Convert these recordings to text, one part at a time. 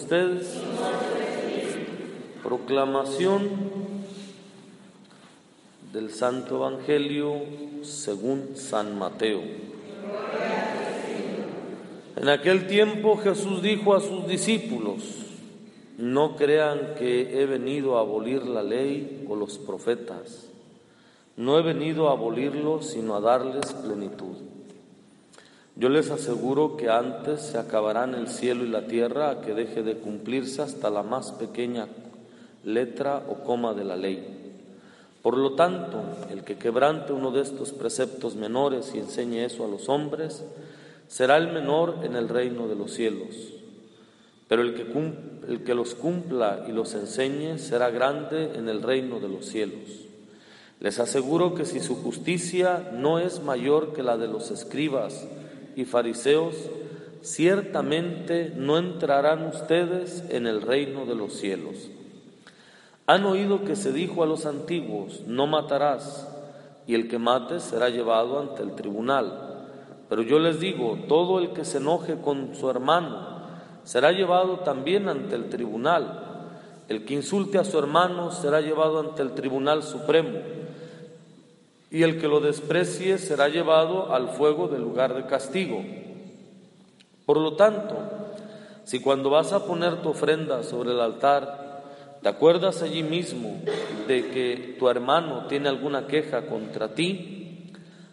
ustedes. Proclamación del Santo Evangelio según San Mateo. En aquel tiempo Jesús dijo a sus discípulos, no crean que he venido a abolir la ley o los profetas. No he venido a abolirlos, sino a darles plenitud. Yo les aseguro que antes se acabarán el cielo y la tierra a que deje de cumplirse hasta la más pequeña letra o coma de la ley. Por lo tanto, el que quebrante uno de estos preceptos menores y enseñe eso a los hombres, será el menor en el reino de los cielos. Pero el que, el que los cumpla y los enseñe será grande en el reino de los cielos. Les aseguro que si su justicia no es mayor que la de los escribas y fariseos, ciertamente no entrarán ustedes en el reino de los cielos. Han oído que se dijo a los antiguos, no matarás, y el que mate será llevado ante el tribunal. Pero yo les digo, todo el que se enoje con su hermano será llevado también ante el tribunal. El que insulte a su hermano será llevado ante el tribunal supremo y el que lo desprecie será llevado al fuego del lugar de castigo. Por lo tanto, si cuando vas a poner tu ofrenda sobre el altar, te acuerdas allí mismo de que tu hermano tiene alguna queja contra ti,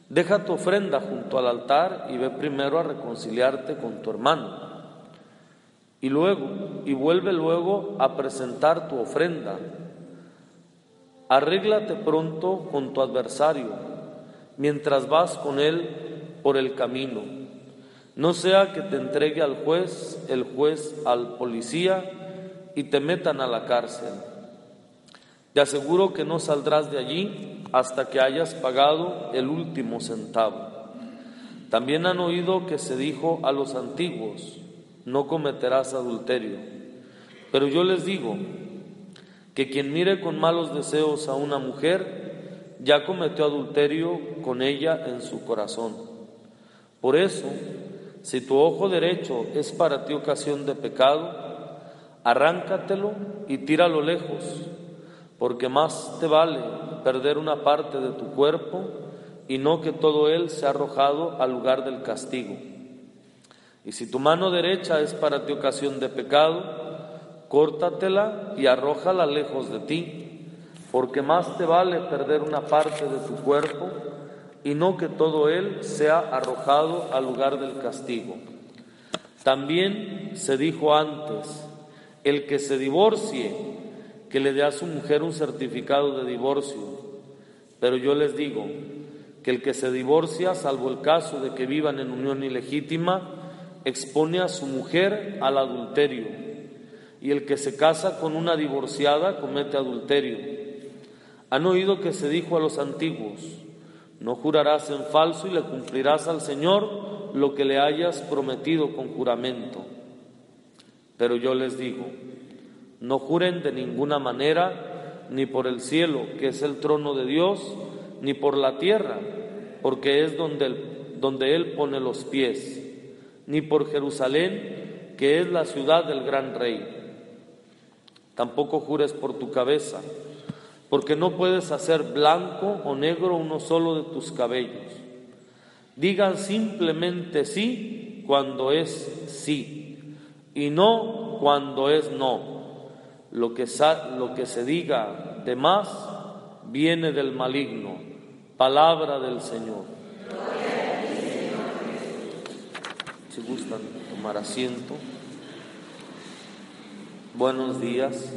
deja tu ofrenda junto al altar y ve primero a reconciliarte con tu hermano. Y luego, y vuelve luego a presentar tu ofrenda Arréglate pronto con tu adversario mientras vas con él por el camino. No sea que te entregue al juez, el juez al policía y te metan a la cárcel. Te aseguro que no saldrás de allí hasta que hayas pagado el último centavo. También han oído que se dijo a los antiguos, no cometerás adulterio. Pero yo les digo, que quien mire con malos deseos a una mujer ya cometió adulterio con ella en su corazón. Por eso, si tu ojo derecho es para ti ocasión de pecado, arráncatelo y tíralo lejos, porque más te vale perder una parte de tu cuerpo y no que todo él sea arrojado al lugar del castigo. Y si tu mano derecha es para ti ocasión de pecado, córtatela y arrójala lejos de ti, porque más te vale perder una parte de tu cuerpo y no que todo él sea arrojado al lugar del castigo. También se dijo antes, el que se divorcie, que le dé a su mujer un certificado de divorcio. Pero yo les digo que el que se divorcia, salvo el caso de que vivan en unión ilegítima, expone a su mujer al adulterio y el que se casa con una divorciada comete adulterio. Han oído que se dijo a los antiguos, no jurarás en falso y le cumplirás al Señor lo que le hayas prometido con juramento. Pero yo les digo, no juren de ninguna manera, ni por el cielo, que es el trono de Dios, ni por la tierra, porque es donde, Él pone los pies, ni por Jerusalén, que es la ciudad del gran rey Tampoco jures por tu cabeza, porque no puedes hacer blanco o negro uno solo de tus cabellos. Digan simplemente sí cuando es sí y no cuando es no. Lo que, lo que se diga de más viene del maligno. Palabra del Señor. Si gustan tomar asiento. Buenos días.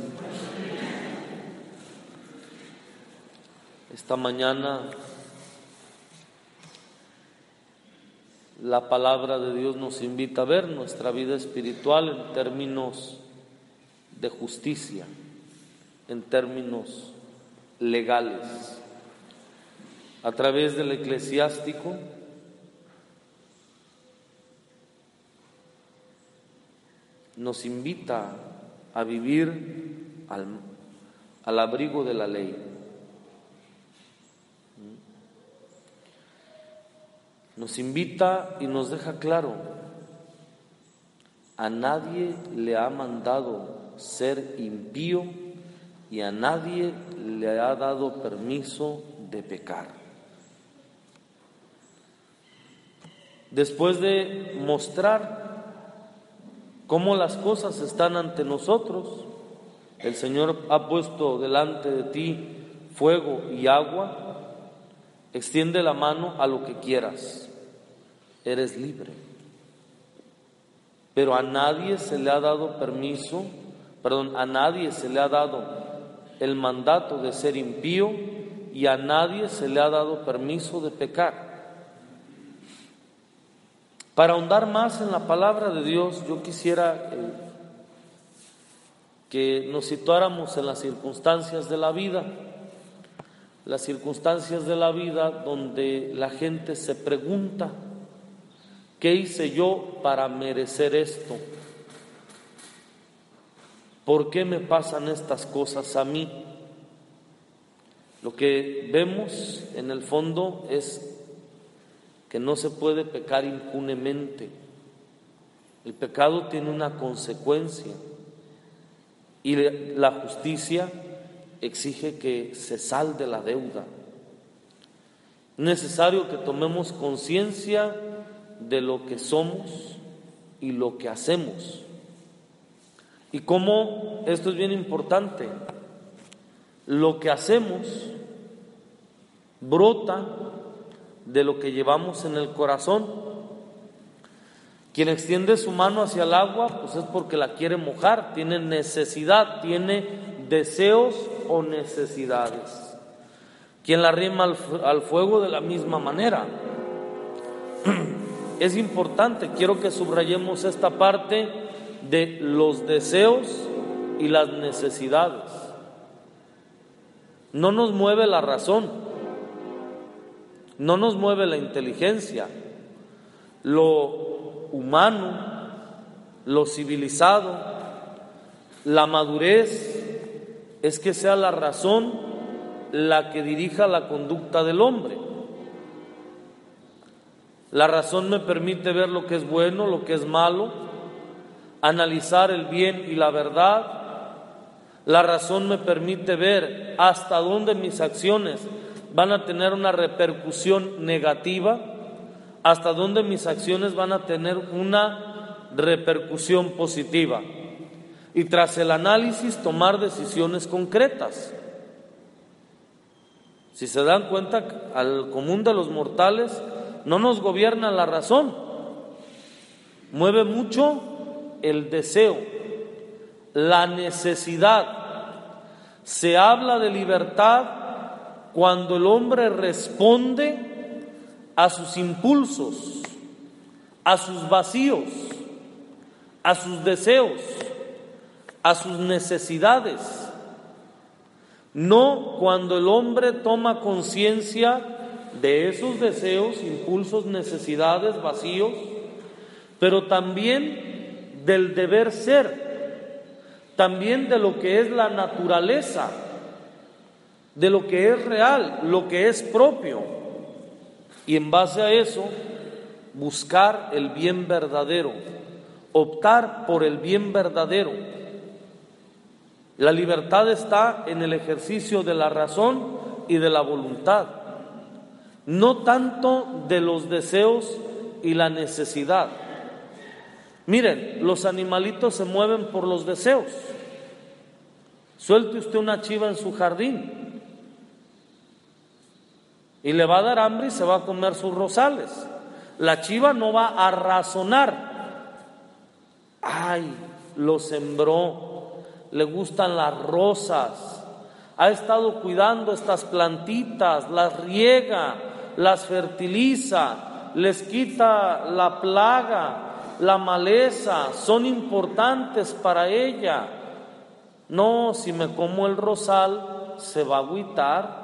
Esta mañana la palabra de Dios nos invita a ver nuestra vida espiritual en términos de justicia, en términos legales. A través del eclesiástico nos invita a vivir al, abrigo de la ley. Nos invita y nos deja claro, a nadie le ha mandado ser impío y a nadie le ha dado permiso de pecar. Después de mostrar cómo las cosas están ante nosotros, el Señor ha puesto delante de ti fuego y agua, extiende la mano a lo que quieras, eres libre. Pero a nadie se le ha dado permiso, perdón, a nadie se le ha dado el mandato de ser impío y a nadie se le ha dado permiso de pecar. Para ahondar más en la palabra de Dios, yo quisiera eh, que nos situáramos en las circunstancias de la vida, las circunstancias de la vida donde la gente se pregunta, ¿Qué hice yo para merecer esto? ¿Por qué me pasan estas cosas a mí? Lo que vemos en el fondo es que no se puede pecar impunemente. El pecado tiene una consecuencia y la justicia exige que se salde la deuda. Es necesario que tomemos conciencia de lo que somos y lo que hacemos. Y cómo, esto es bien importante, lo que hacemos brota de lo que llevamos en el corazón. Quien extiende su mano hacia el agua, pues es porque la quiere mojar, tiene necesidad, tiene deseos o necesidades. Quien la rima al, al fuego de la misma manera. es importante, quiero que subrayemos esta parte de los deseos y las necesidades. No nos mueve la razón, no nos mueve la inteligencia, lo humano, lo civilizado, la madurez es que sea la razón la que dirija la conducta del hombre. La razón me permite ver lo que es bueno, lo que es malo, analizar el bien y la verdad. La razón me permite ver hasta dónde mis acciones van a tener una repercusión negativa, hasta dónde mis acciones van a tener una repercusión positiva. Y tras el análisis tomar decisiones concretas. Si se dan cuenta, al común de los mortales no nos gobierna la razón, mueve mucho el deseo, la necesidad. Se habla de libertad cuando el hombre responde a sus impulsos, a sus vacíos, a sus deseos, a sus necesidades. No cuando el hombre toma conciencia de esos deseos, impulsos, necesidades, vacíos, pero también del deber ser, también de lo que es la naturaleza, de lo que es real, lo que es propio. Y en base a eso, buscar el bien verdadero, optar por el bien verdadero. La libertad está en el ejercicio de la razón y de la voluntad no tanto de los deseos y la necesidad. Miren, los animalitos se mueven por los deseos. Suelte usted una chiva en su jardín y le va a dar hambre y se va a comer sus rosales. La chiva no va a razonar. Ay, lo sembró, le gustan las rosas, ha estado cuidando estas plantitas, las riega, las fertiliza, les quita la plaga, la maleza, son importantes para ella. No, si me como el rosal, se va a agüitar.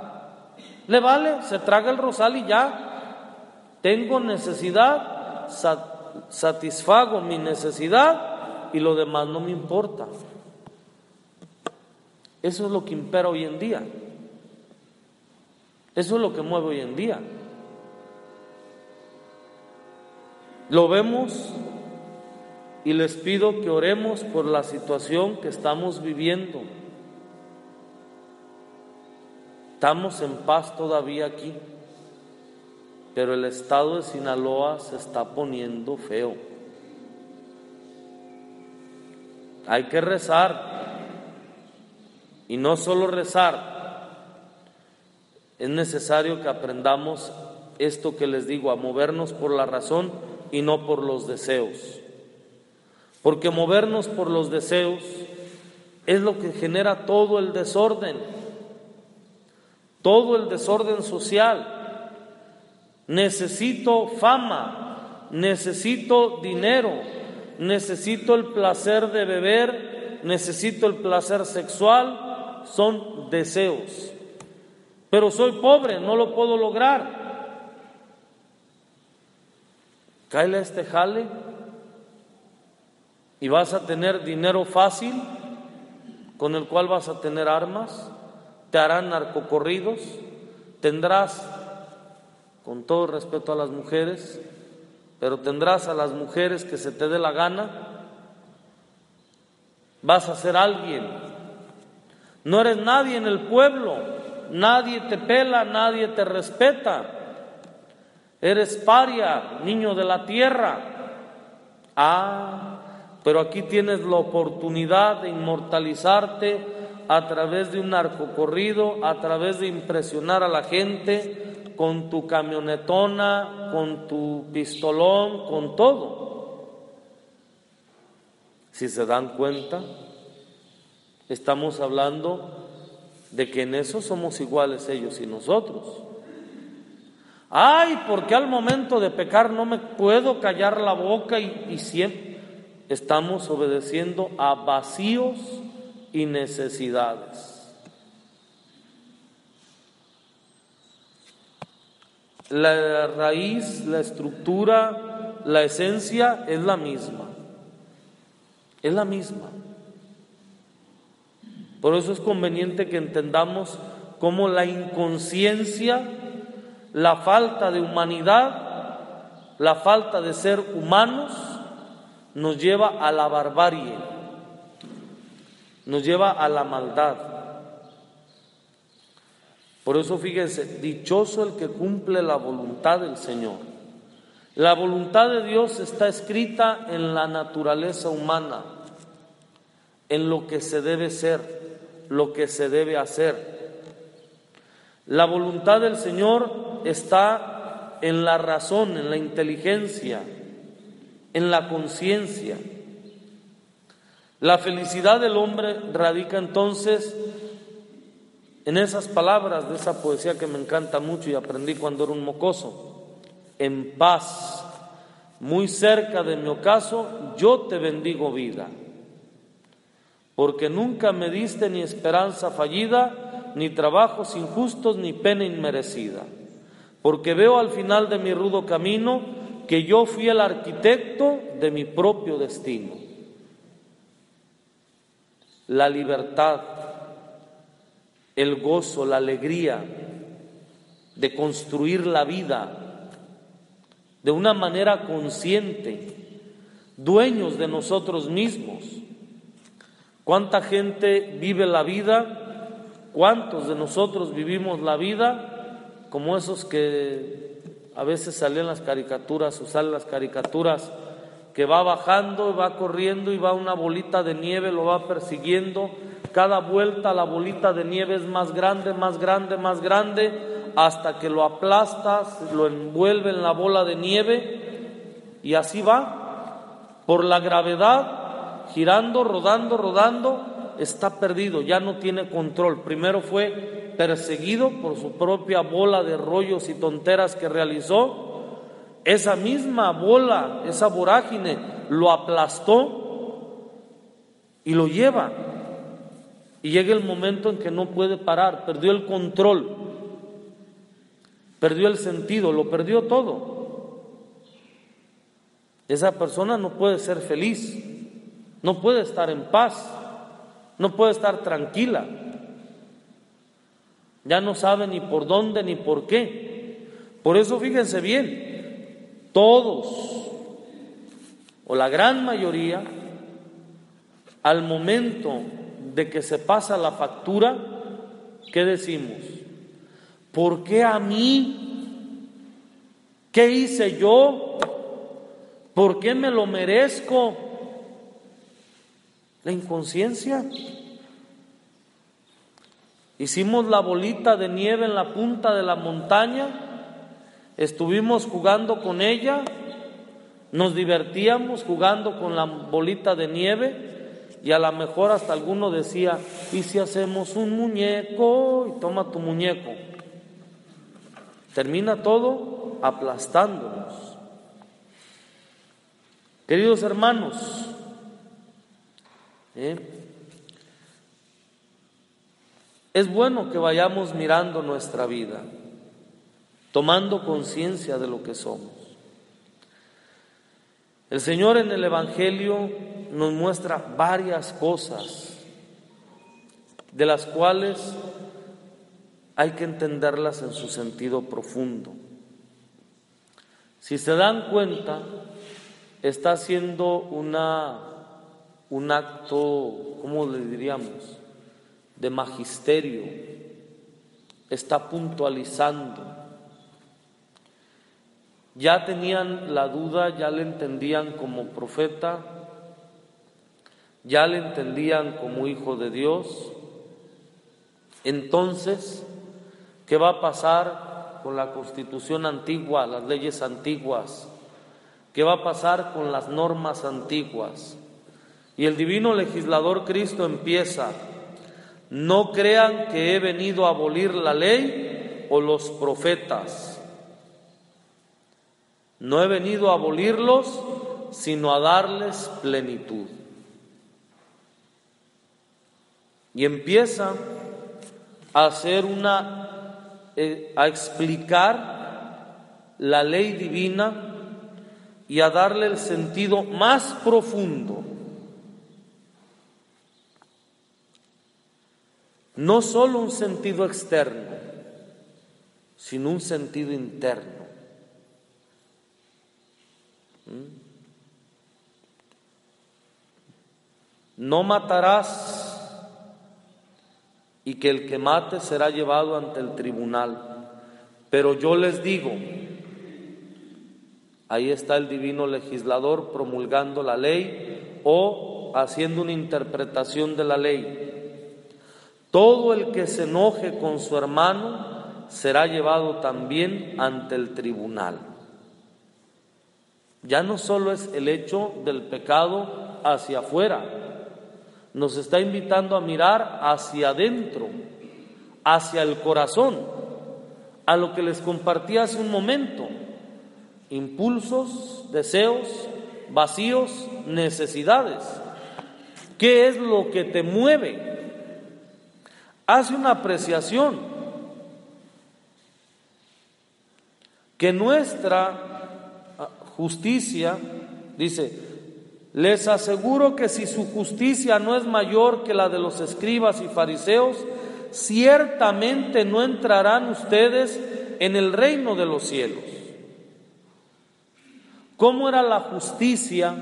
Le vale, se traga el rosal y ya. Tengo necesidad, satisfago mi necesidad y lo demás no me importa. Eso es lo que impera hoy en día. Eso es lo que mueve hoy en día. Lo vemos y les pido que oremos por la situación que estamos viviendo. Estamos en paz todavía aquí, pero el estado de Sinaloa se está poniendo feo. Hay que rezar y no solo rezar, es necesario que aprendamos esto que les digo, a movernos por la razón y no por los deseos. Porque movernos por los deseos es lo que genera todo el desorden, todo el desorden social. Necesito fama, necesito dinero, necesito el placer de beber, necesito el placer sexual, son deseos. Pero soy pobre, no lo puedo lograr. Cáele a este jale y vas a tener dinero fácil con el cual vas a tener armas, te harán narcocorridos, tendrás, con todo respeto a las mujeres, pero tendrás a las mujeres que se te dé la gana, vas a ser alguien, no eres nadie en el pueblo, nadie te pela, nadie te respeta. Eres paria, niño de la tierra. Ah, pero aquí tienes la oportunidad de inmortalizarte a través de un narcocorrido, a través de impresionar a la gente con tu camionetona, con tu pistolón, con todo. Si se dan cuenta, estamos hablando de que en eso somos iguales ellos y nosotros. Ay, porque al momento de pecar no me puedo callar la boca y, siempre estamos obedeciendo a vacíos y necesidades. La raíz, la estructura, la esencia es la misma. Es la misma. Por eso es conveniente que entendamos cómo la inconsciencia la falta de humanidad, la falta de ser humanos, nos lleva a la barbarie, nos lleva a la maldad. Por eso fíjense, dichoso el que cumple la voluntad del Señor. La voluntad de Dios está escrita en la naturaleza humana, en lo que se debe ser, lo que se debe hacer. La voluntad del Señor está en la razón, en la inteligencia, en la conciencia. La felicidad del hombre radica entonces en esas palabras de esa poesía que me encanta mucho y aprendí cuando era un mocoso. En paz, muy cerca de mi ocaso, yo te bendigo vida, porque nunca me diste ni esperanza fallida, ni trabajos injustos, ni pena inmerecida, porque veo al final de mi rudo camino que yo fui el arquitecto de mi propio destino. La libertad, el gozo, la alegría de construir la vida de una manera consciente, dueños de nosotros mismos. ¿Cuánta gente vive la vida ¿Cuántos de nosotros vivimos la vida como esos que a veces salen las caricaturas o salen las caricaturas que va bajando, va corriendo y va una bolita de nieve, lo va persiguiendo. Cada vuelta la bolita de nieve es más grande, más grande, más grande, hasta que lo aplastas, lo envuelve en la bola de nieve y así va, por la gravedad, girando, rodando, rodando, está perdido, ya no tiene control. Primero fue perseguido por su propia bola de rollos y tonteras que realizó. Esa misma bola, esa vorágine, lo aplastó y lo lleva. Y llega el momento en que no puede parar, perdió el control, perdió el sentido, lo perdió todo. Esa persona no puede ser feliz, no puede estar en paz no puede estar tranquila. Ya no sabe ni por dónde ni por qué. Por eso fíjense bien, todos, o la gran mayoría, al momento de que se pasa la factura, ¿qué decimos? ¿Por qué a mí? ¿Qué hice yo? ¿Por qué me lo merezco? La inconsciencia. Hicimos la bolita de nieve en la punta de la montaña, estuvimos jugando con ella, nos divertíamos jugando con la bolita de nieve y a lo mejor hasta alguno decía, ¿y si hacemos un muñeco? Y toma tu muñeco. Termina todo aplastándonos. Queridos hermanos, ¿eh? Es bueno que vayamos mirando nuestra vida, tomando conciencia de lo que somos. El Señor en el Evangelio nos muestra varias cosas de las cuales hay que entenderlas en su sentido profundo. Si se dan cuenta, está haciendo una, un acto, ¿cómo le diríamos? de magisterio, está puntualizando. Ya tenían la duda, ya le entendían como profeta, ya le entendían como hijo de Dios. Entonces, ¿qué va a pasar con la constitución antigua, las leyes antiguas? ¿Qué va a pasar con las normas antiguas? Y el divino legislador Cristo empieza no crean que he venido a abolir la ley o los profetas. No he venido a abolirlos, sino a darles plenitud. Y empieza a hacer una, eh, a explicar la ley divina y a darle el sentido más profundo No solo un sentido externo, sino un sentido interno. ¿Mm? No matarás y que el que mate será llevado ante el tribunal. Pero yo les digo, ahí está el divino legislador promulgando la ley o haciendo una interpretación de la ley. Todo el que se enoje con su hermano será llevado también ante el tribunal. Ya no solo es el hecho del pecado hacia afuera, nos está invitando a mirar hacia adentro, hacia el corazón, a lo que les compartí hace un momento, impulsos, deseos, vacíos, necesidades. ¿Qué es lo que te mueve? hace una apreciación que nuestra justicia, dice, les aseguro que si su justicia no es mayor que la de los escribas y fariseos, ciertamente no entrarán ustedes en el reino de los cielos. ¿Cómo era la justicia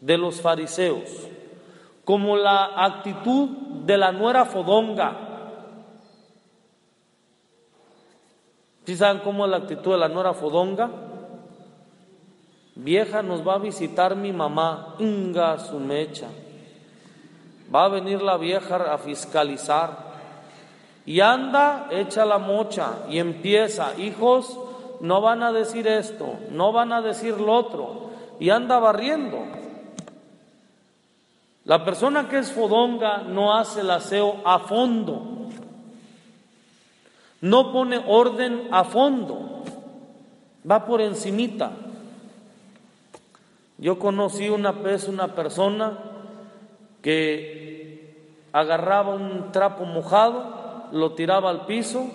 de los fariseos? como la actitud de la nuera fodonga. ¿Sí saben cómo es la actitud de la nuera fodonga? Vieja, nos va a visitar mi mamá, inga su mecha. Va a venir la vieja a fiscalizar. Y anda, echa la mocha y empieza, hijos, no van a decir esto, no van a decir lo otro. Y anda barriendo. La persona que es fodonga no hace el aseo a fondo, no pone orden a fondo, va por encimita. Yo conocí una vez una persona que agarraba un trapo mojado, lo tiraba al piso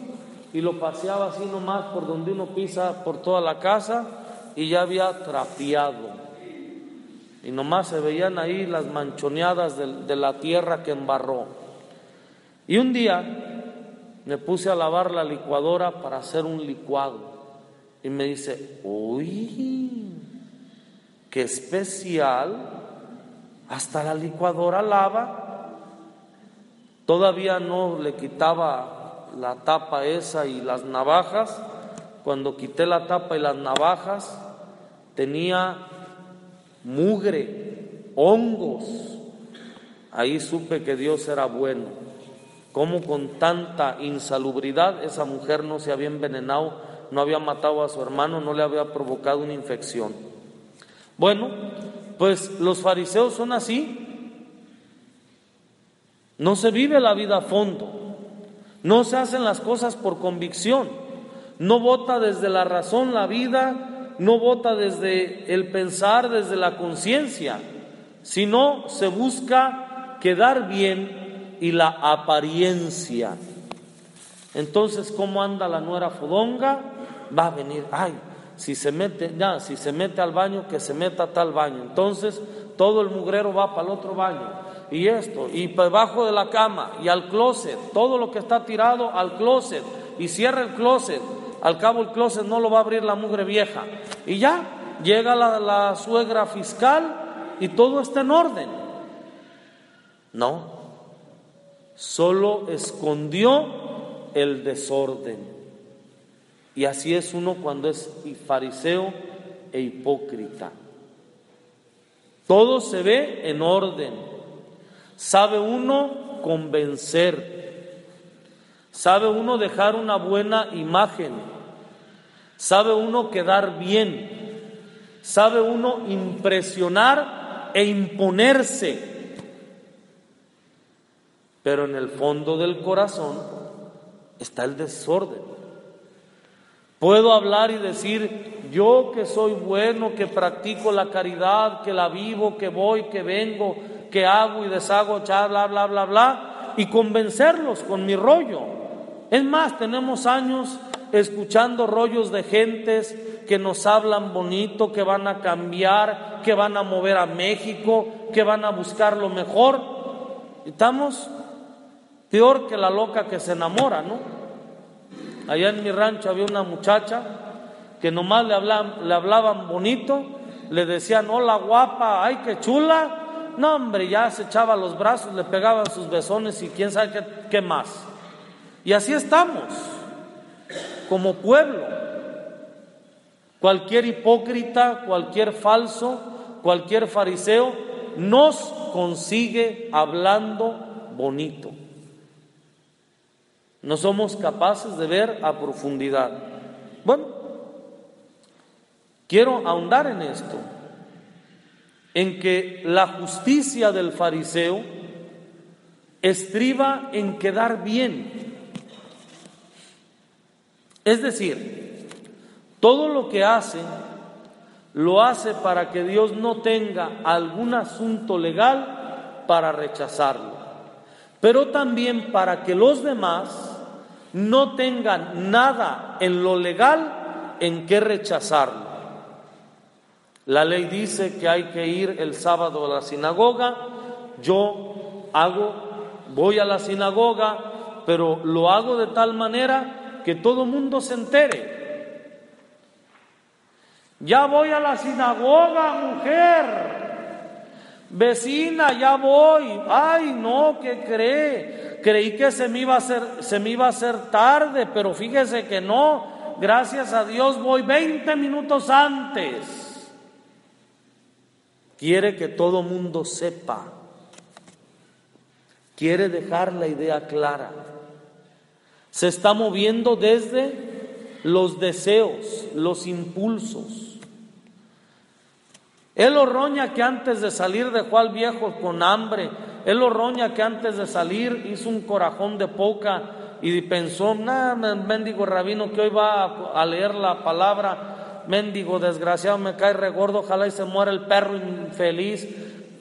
y lo paseaba así nomás por donde uno pisa por toda la casa y ya había trapeado y nomás se veían ahí las manchoneadas de, la tierra que embarró. Y un día me puse a lavar la licuadora para hacer un licuado y me dice, uy, qué especial, hasta la licuadora lava. Todavía no le quitaba la tapa esa y las navajas. Cuando quité la tapa y las navajas, tenía mugre, hongos. Ahí supe que Dios era bueno. Como con tanta insalubridad esa mujer no se había envenenado, no había matado a su hermano, no le había provocado una infección. Bueno, pues los fariseos son así. No se vive la vida a fondo. No se hacen las cosas por convicción. No vota desde la razón la vida, no vota desde el pensar, desde la conciencia, sino se busca quedar bien y la apariencia. Entonces, ¿cómo anda la nuera fodonga? Va a venir, ay, si se mete, ya, si se mete al baño, que se meta a tal baño. Entonces, todo el mugrero va para el otro baño. Y esto, y debajo de la cama, y al closet, todo lo que está tirado al closet, y cierra el closet. Al cabo el closet no lo va a abrir la mugre vieja. Y ya, llega la, la suegra fiscal y todo está en orden. No, solo escondió el desorden. Y así es uno cuando es fariseo e hipócrita. Todo se ve en orden. Sabe uno convencer. Sabe uno dejar una buena imagen. Sabe uno quedar bien. Sabe uno impresionar e imponerse. Pero en el fondo del corazón está el desorden. Puedo hablar y decir, yo que soy bueno, que practico la caridad, que la vivo, que voy, que vengo, que hago y deshago, bla, bla, bla, bla, y convencerlos con mi rollo. Es más, tenemos años escuchando rollos de gentes que nos hablan bonito, que van a cambiar, que van a mover a México, que van a buscar lo mejor. Estamos peor que la loca que se enamora, ¿no? Allá en mi rancho había una muchacha que nomás le hablaban, le hablaban bonito, le decían, hola guapa, ay, qué chula. No, hombre, ya se echaba los brazos, le pegaban sus besones y quién sabe qué, qué más. Y así estamos, como pueblo. Cualquier hipócrita, cualquier falso, cualquier fariseo nos consigue hablando bonito. No somos capaces de ver a profundidad. Bueno, quiero ahondar en esto, en que la justicia del fariseo estriba en quedar bien. Es decir, todo lo que hace lo hace para que Dios no tenga algún asunto legal para rechazarlo pero también para que los demás no tengan nada en lo legal en que rechazarlo. La ley dice que hay que ir el sábado a la sinagoga, yo hago, voy a la sinagoga, pero lo hago de tal manera que todo mundo se entere. Ya voy a la sinagoga, mujer. Vecina, ya voy. Ay, no, ¿qué cree? Creí que se me iba a hacer, se me iba a hacer tarde, pero fíjese que no. Gracias a Dios voy 20 minutos antes. Quiere que todo mundo sepa. Quiere dejar la idea clara. Se está moviendo desde los deseos, los impulsos. Él roña que antes de salir dejó al viejo con hambre. Él roña que antes de salir hizo un corajón de poca y pensó, nada, mendigo rabino que hoy va a leer la palabra, mendigo desgraciado, me cae regordo, ojalá y se muera el perro infeliz.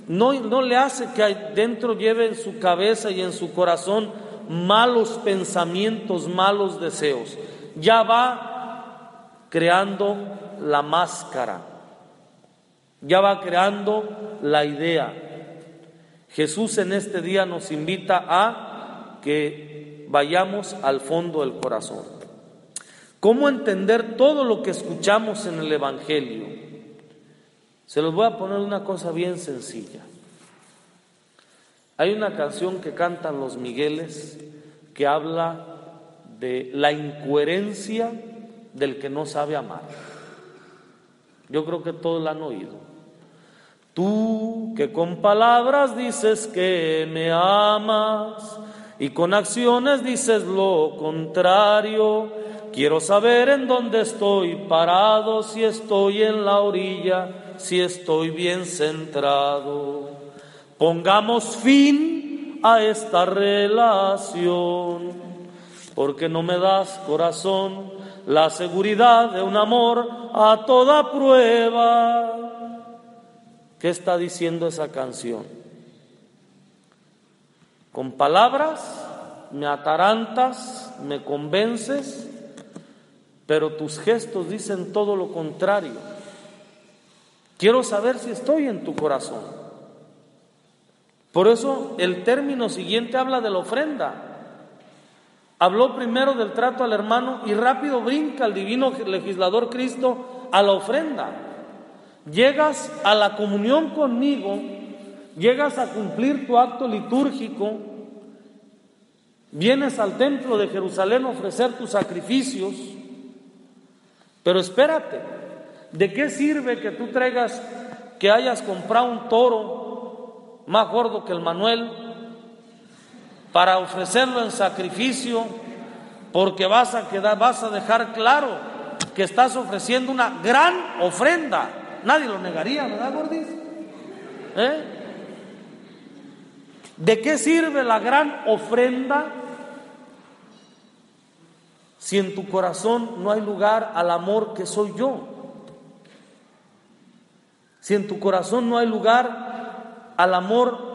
No, no le hace que dentro lleve en su cabeza y en su corazón malos pensamientos, malos deseos. Ya va creando la máscara ya va creando la idea. Jesús en este día nos invita a que vayamos al fondo del corazón. ¿Cómo entender todo lo que escuchamos en el Evangelio? Se los voy a poner una cosa bien sencilla. Hay una canción que cantan los Migueles que habla de la incoherencia del que no sabe amar. Yo creo que todos la han oído. Tú que con palabras dices que me amas y con acciones dices lo contrario, quiero saber en dónde estoy parado, si estoy en la orilla, si estoy bien centrado. Pongamos fin a esta relación, porque no me das corazón la seguridad de un amor a toda prueba. ¿Qué está diciendo esa canción? Con palabras me atarantas, me convences, pero tus gestos dicen todo lo contrario. Quiero saber si estoy en tu corazón. Por eso el término siguiente habla de la ofrenda. Habló primero del trato al hermano y rápido brinca el divino legislador Cristo a la ofrenda. Llegas a la comunión conmigo, llegas a cumplir tu acto litúrgico, vienes al templo de Jerusalén a ofrecer tus sacrificios, pero espérate, ¿de qué sirve que tú traigas, que hayas comprado un toro más gordo que el Manuel, para ofrecerlo en sacrificio, porque vas a quedar, vas a dejar claro que estás ofreciendo una gran ofrenda. Nadie lo negaría, ¿verdad, Gordis? ¿Eh? ¿De qué sirve la gran ofrenda si en tu corazón no hay lugar al amor que soy yo? Si en tu corazón no hay lugar al amor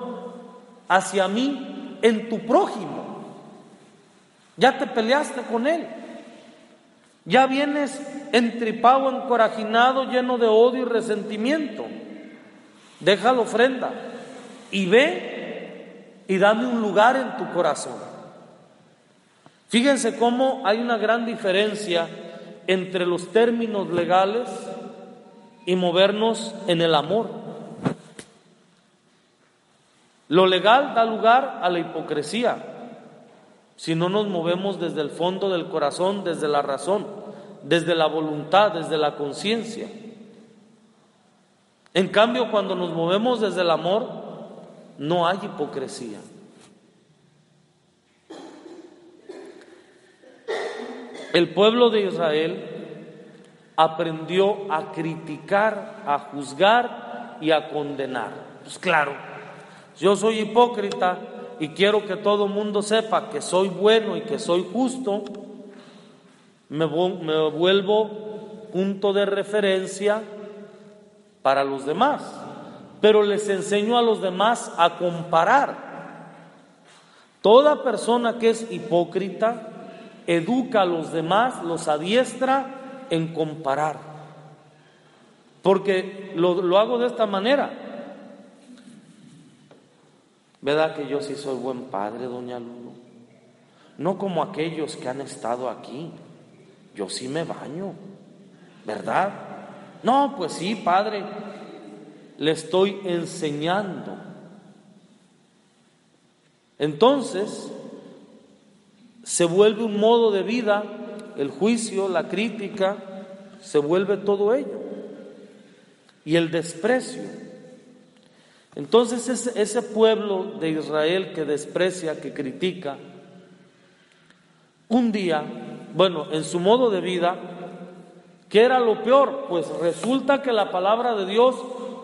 hacia mí en tu prójimo. Ya te peleaste con él. Ya vienes entripado, encorajinado, lleno de odio y resentimiento. Deja la ofrenda y ve y dame un lugar en tu corazón. Fíjense cómo hay una gran diferencia entre los términos legales y movernos en el amor. Lo legal da lugar a la hipocresía si no nos movemos desde el fondo del corazón, desde la razón, desde la voluntad, desde la conciencia. En cambio, cuando nos movemos desde el amor, no hay hipocresía. El pueblo de Israel aprendió a criticar, a juzgar y a condenar. Pues claro, yo soy hipócrita y quiero que todo mundo sepa que soy bueno y que soy justo, me, vuelvo punto de referencia para los demás, pero les enseño a los demás a comparar. Toda persona que es hipócrita educa a los demás, los adiestra en comparar. Porque lo hago de esta manera. ¿Verdad que yo sí soy buen padre, doña Lulu? No como aquellos que han estado aquí. Yo sí me baño, ¿verdad? No, pues sí, padre. Le estoy enseñando. Entonces, se vuelve un modo de vida, el juicio, la crítica, se vuelve todo ello. Y el desprecio. Entonces ese, pueblo de Israel que desprecia, que critica, un día, bueno, en su modo de vida, ¿qué era lo peor? Pues resulta que la palabra de Dios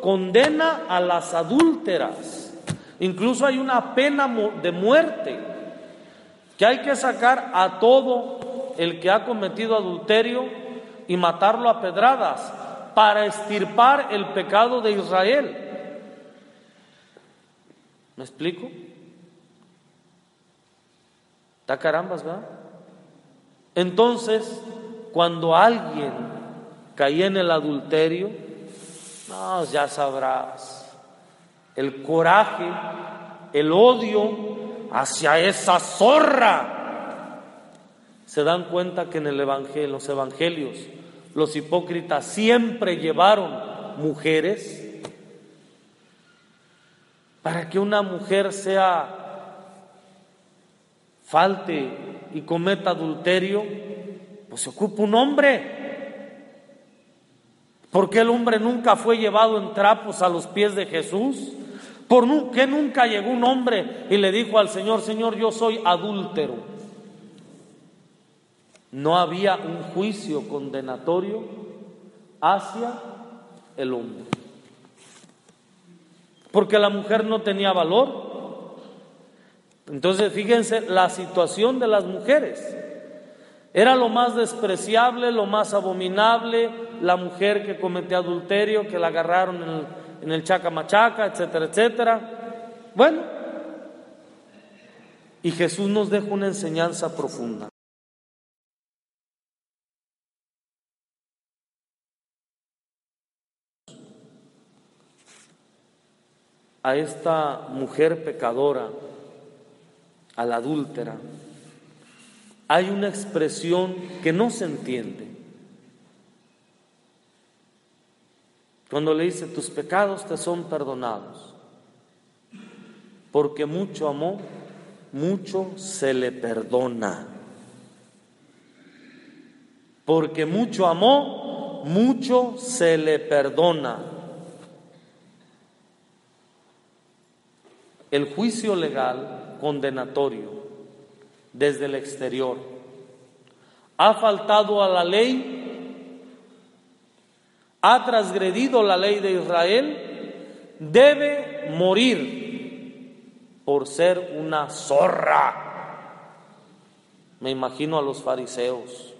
condena a las adúlteras. Incluso hay una pena de muerte que hay que sacar a todo el que ha cometido adulterio y matarlo a pedradas para estirpar el pecado de Israel. ¿Me explico? Está carambas, ¿verdad? Entonces, cuando alguien caía en el adulterio, no, ya sabrás, el coraje, el odio hacia esa zorra. Se dan cuenta que en el evangelio, los evangelios, los hipócritas siempre llevaron mujeres, para que una mujer sea falte y cometa adulterio, pues se ocupa un hombre. ¿Por qué el hombre nunca fue llevado en trapos a los pies de Jesús? ¿Por qué nunca llegó un hombre y le dijo al Señor, Señor, yo soy adúltero? No había un juicio condenatorio hacia el hombre. Porque la mujer no tenía valor. Entonces, fíjense la situación de las mujeres. Era lo más despreciable, lo más abominable, la mujer que cometió adulterio, que la agarraron en el, en el chacamachaca, etcétera, etcétera. Bueno, y Jesús nos deja una enseñanza profunda. A esta mujer pecadora, a la adúltera, hay una expresión que no se entiende. Cuando le dice, tus pecados te son perdonados, porque mucho amó, mucho se le perdona. Porque mucho amó, mucho se le perdona. El juicio legal condenatorio desde el exterior. Ha faltado a la ley, ha transgredido la ley de Israel, debe morir por ser una zorra. Me imagino a los fariseos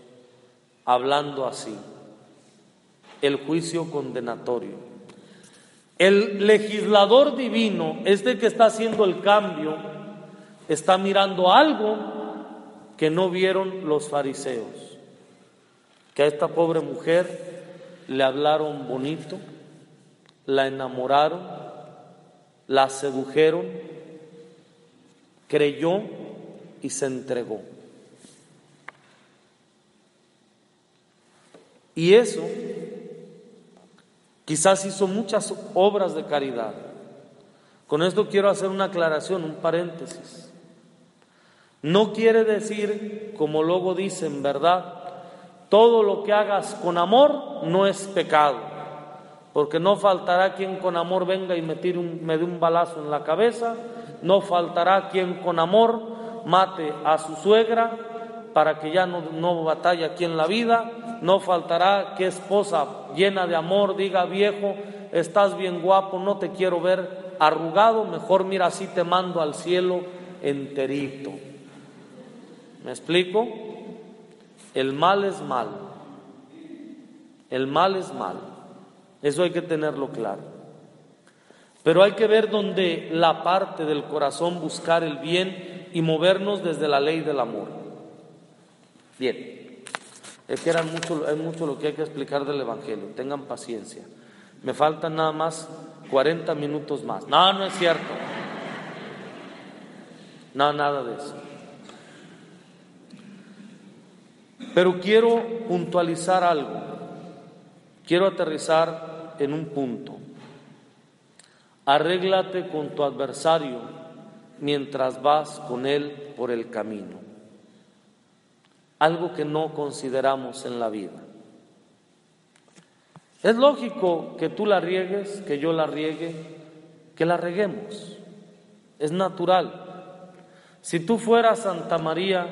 hablando así. El juicio condenatorio. El legislador divino, este que está haciendo el cambio, está mirando algo que no vieron los fariseos. Que a esta pobre mujer le hablaron bonito, la enamoraron, la sedujeron, creyó y se entregó. Y eso Quizás hizo muchas obras de caridad. Con esto quiero hacer una aclaración, un paréntesis. No quiere decir, como luego dicen, ¿verdad? Todo lo que hagas con amor no es pecado, porque no faltará quien con amor venga y me, tire un, me dé un balazo en la cabeza, no faltará quien con amor mate a su suegra para que ya no, no batalle aquí en la vida, no faltará que esposa llena de amor diga, viejo, estás bien guapo, no te quiero ver arrugado, mejor mira así te mando al cielo enterito. ¿Me explico? El mal es mal. El mal es mal. Eso hay que tenerlo claro. Pero hay que ver donde la parte del corazón buscar el bien y movernos desde la ley del amor. Bien. Es que eran mucho, es mucho lo que hay que explicar del Evangelio. Tengan paciencia. Me faltan nada más 40 minutos más. No, no es cierto. No, nada de eso. Pero quiero puntualizar algo. Quiero aterrizar en un punto. Arréglate con tu adversario mientras vas con él por el camino algo que no consideramos en la vida. Es lógico que tú la riegues, que yo la riegue, que la reguemos. Es natural. Si tú fueras Santa María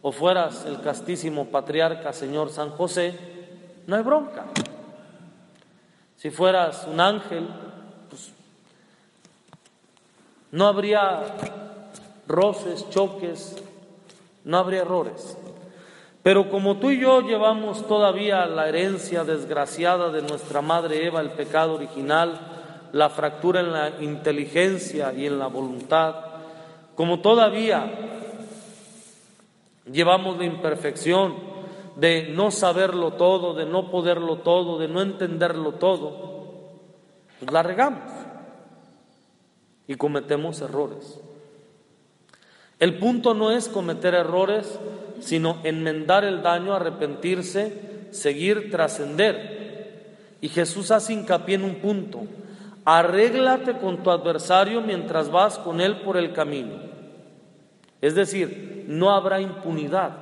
o fueras el castísimo patriarca Señor San José, no hay bronca. Si fueras un ángel, pues no habría roces, choques, no habría errores. Pero como tú y yo llevamos todavía la herencia desgraciada de nuestra madre Eva, el pecado original, la fractura en la inteligencia y en la voluntad, como todavía llevamos la imperfección de no saberlo todo, de no poderlo todo, de no entenderlo todo, pues la regamos y cometemos errores. El punto no es cometer errores, sino enmendar el daño, arrepentirse, seguir, trascender. Y Jesús hace hincapié en un punto. Arréglate con tu adversario mientras vas con él por el camino. Es decir, no habrá impunidad.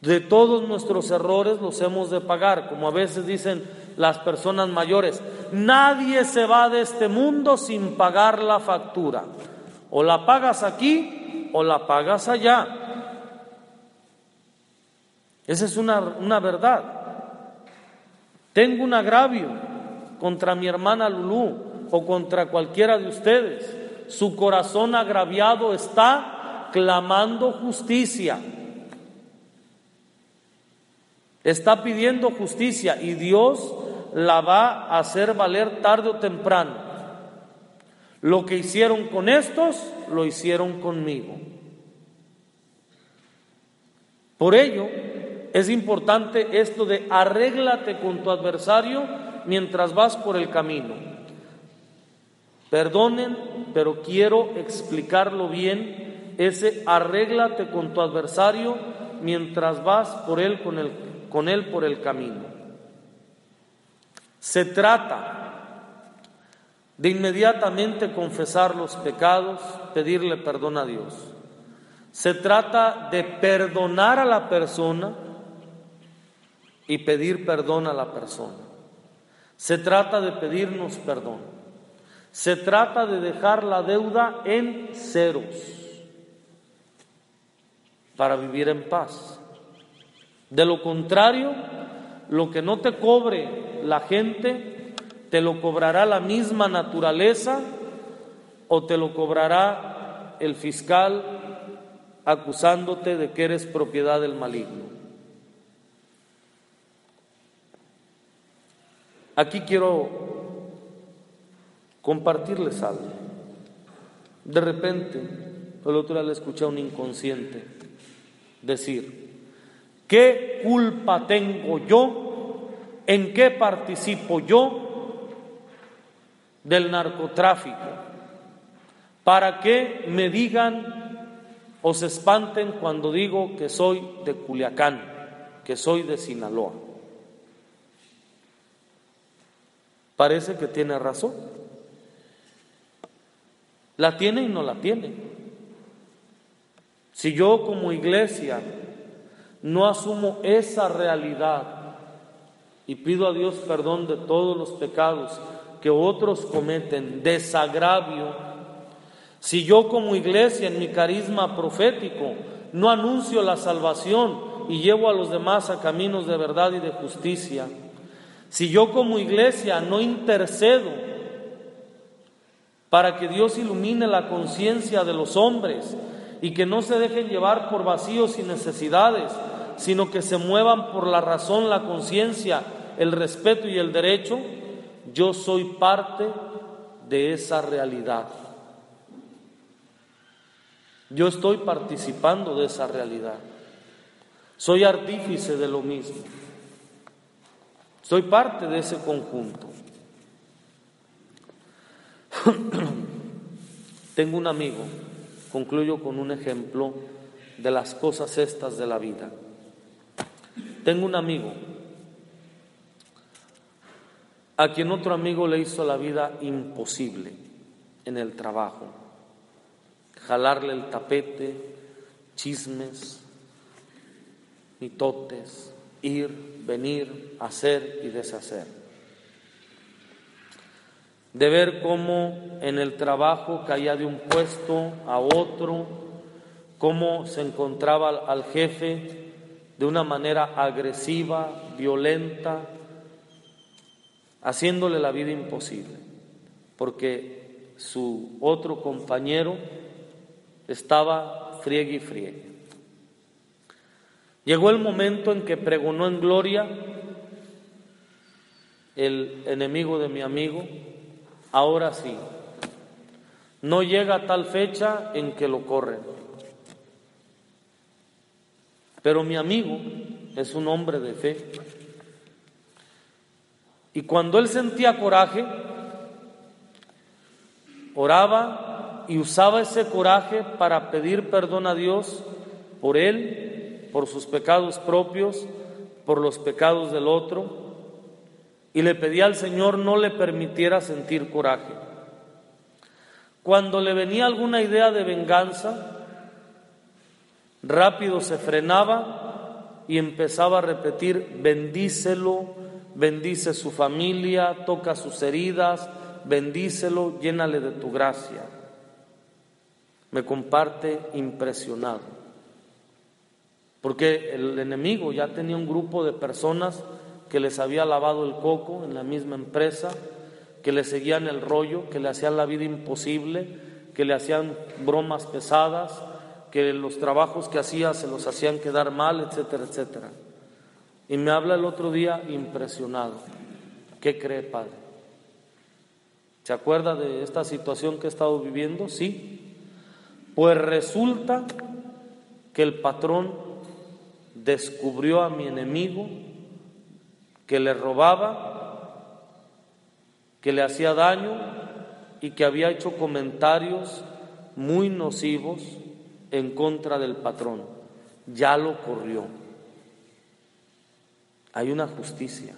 De todos nuestros errores los hemos de pagar, como a veces dicen las personas mayores. Nadie se va de este mundo sin pagar la factura. O la pagas aquí o la pagas allá. Esa es una, una verdad. Tengo un agravio contra mi hermana Lulú o contra cualquiera de ustedes. Su corazón agraviado está clamando justicia. Está pidiendo justicia y Dios la va a hacer valer tarde o temprano. Lo que hicieron con estos, lo hicieron conmigo. Por ello, es importante esto de arréglate con tu adversario mientras vas por el camino. Perdonen, pero quiero explicarlo bien, ese arréglate con tu adversario mientras vas por él con, el, con él por el camino. Se trata de inmediatamente confesar los pecados, pedirle perdón a Dios. Se trata de perdonar a la persona y pedir perdón a la persona. Se trata de pedirnos perdón. Se trata de dejar la deuda en ceros para vivir en paz. De lo contrario, lo que no te cobre la gente, te lo cobrará la misma naturaleza o te lo cobrará el fiscal acusándote de que eres propiedad del maligno. Aquí quiero compartirles algo. De repente, el otro día le escuché a un inconsciente decir, ¿qué culpa tengo yo? ¿En qué participo yo del narcotráfico? Para que me digan o se espanten cuando digo que soy de Culiacán, que soy de Sinaloa. parece que tiene razón. La tiene y no la tiene. Si yo como iglesia no asumo esa realidad y pido a Dios perdón de todos los pecados que otros cometen, desagravio, si yo como iglesia en mi carisma profético no anuncio la salvación y llevo a los demás a caminos de verdad y de justicia, si yo como iglesia no intercedo para que Dios ilumine la conciencia de los hombres y que no se dejen llevar por vacíos y necesidades, sino que se muevan por la razón, la conciencia, el respeto y el derecho, yo soy parte de esa realidad. Yo estoy participando de esa realidad. Soy artífice de lo mismo. Soy parte de ese conjunto. Tengo un amigo, concluyo con un ejemplo de las cosas estas de la vida. Tengo un amigo a quien otro amigo le hizo la vida imposible en el trabajo, jalarle el tapete, chismes, mitotes, ir, venir, hacer y deshacer. De ver cómo en el trabajo caía de un puesto a otro, cómo se encontraba al jefe de una manera agresiva, violenta, haciéndole la vida imposible, porque su otro compañero estaba friegue y friegue. Llegó el momento en que pregonó en gloria el enemigo de mi amigo, ahora sí, no llega tal fecha en que lo corren. Pero mi amigo es un hombre de fe. Y cuando él sentía coraje, oraba y usaba ese coraje para pedir perdón a Dios por él por sus pecados propios, por los pecados del otro, y le pedía al Señor no le permitiera sentir coraje. Cuando le venía alguna idea de venganza, rápido se frenaba y empezaba a repetir, bendícelo, bendice su familia, toca sus heridas, bendícelo, llénale de tu gracia. Me comparte impresionado, porque el enemigo ya tenía un grupo de personas que les había lavado el coco en la misma empresa, que le seguían el rollo, que le hacían la vida imposible, que le hacían bromas pesadas, que los trabajos que hacía se los hacían quedar mal, etcétera, etcétera. Y me habla el otro día impresionado. ¿Qué cree, Padre? ¿Se acuerda de esta situación que he estado viviendo? Sí. Pues resulta que el patrón descubrió a mi enemigo que le robaba, que le hacía daño y que había hecho comentarios muy nocivos en contra del patrón. Ya lo corrió. Hay una justicia.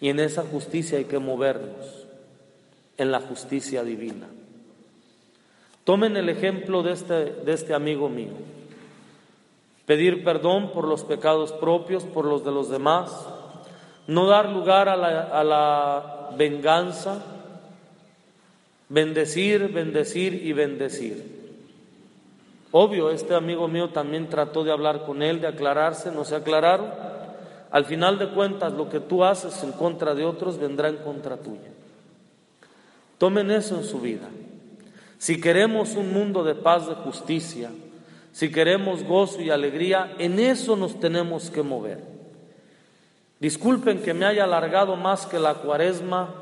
Y en esa justicia hay que movernos, en la justicia divina. Tomen el ejemplo de este, de este amigo mío pedir perdón por los pecados propios, por los de los demás, no dar lugar a la, venganza, bendecir, bendecir y bendecir. Obvio, este amigo mío también trató de hablar con él, de aclararse, no se aclararon. Al final de cuentas, lo que tú haces en contra de otros vendrá en contra tuya. Tomen eso en su vida. Si queremos un mundo de paz, de justicia, si queremos gozo y alegría, en eso nos tenemos que mover. Disculpen que me haya alargado más que la cuaresma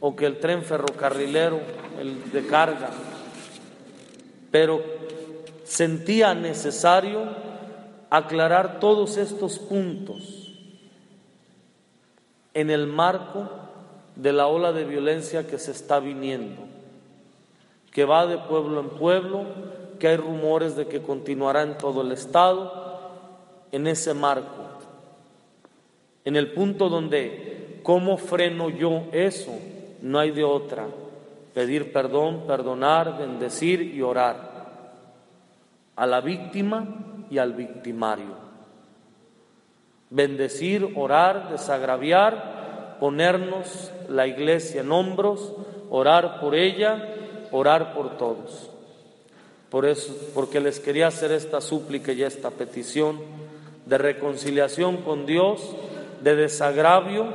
o que el tren ferrocarrilero, el de carga, pero sentía necesario aclarar todos estos puntos en el marco de la ola de violencia que se está viniendo, que va de pueblo en pueblo, que hay rumores de que continuará en todo el estado, en ese marco, en el punto donde, ¿cómo freno yo eso? No hay de otra. Pedir perdón, perdonar, bendecir y orar a la víctima y al victimario. Bendecir, orar, desagraviar, ponernos la iglesia en hombros, orar por ella, orar por todos. Por eso, porque les quería hacer esta súplica y esta petición de reconciliación con Dios, de desagravio,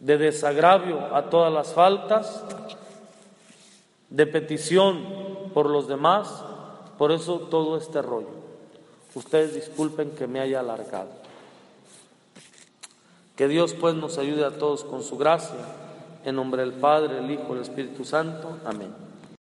de desagravio a todas las faltas, de petición por los demás, por eso todo este rollo. Ustedes disculpen que me haya alargado. Que Dios pues nos ayude a todos con su gracia. En nombre del Padre, el Hijo el Espíritu Santo. Amén.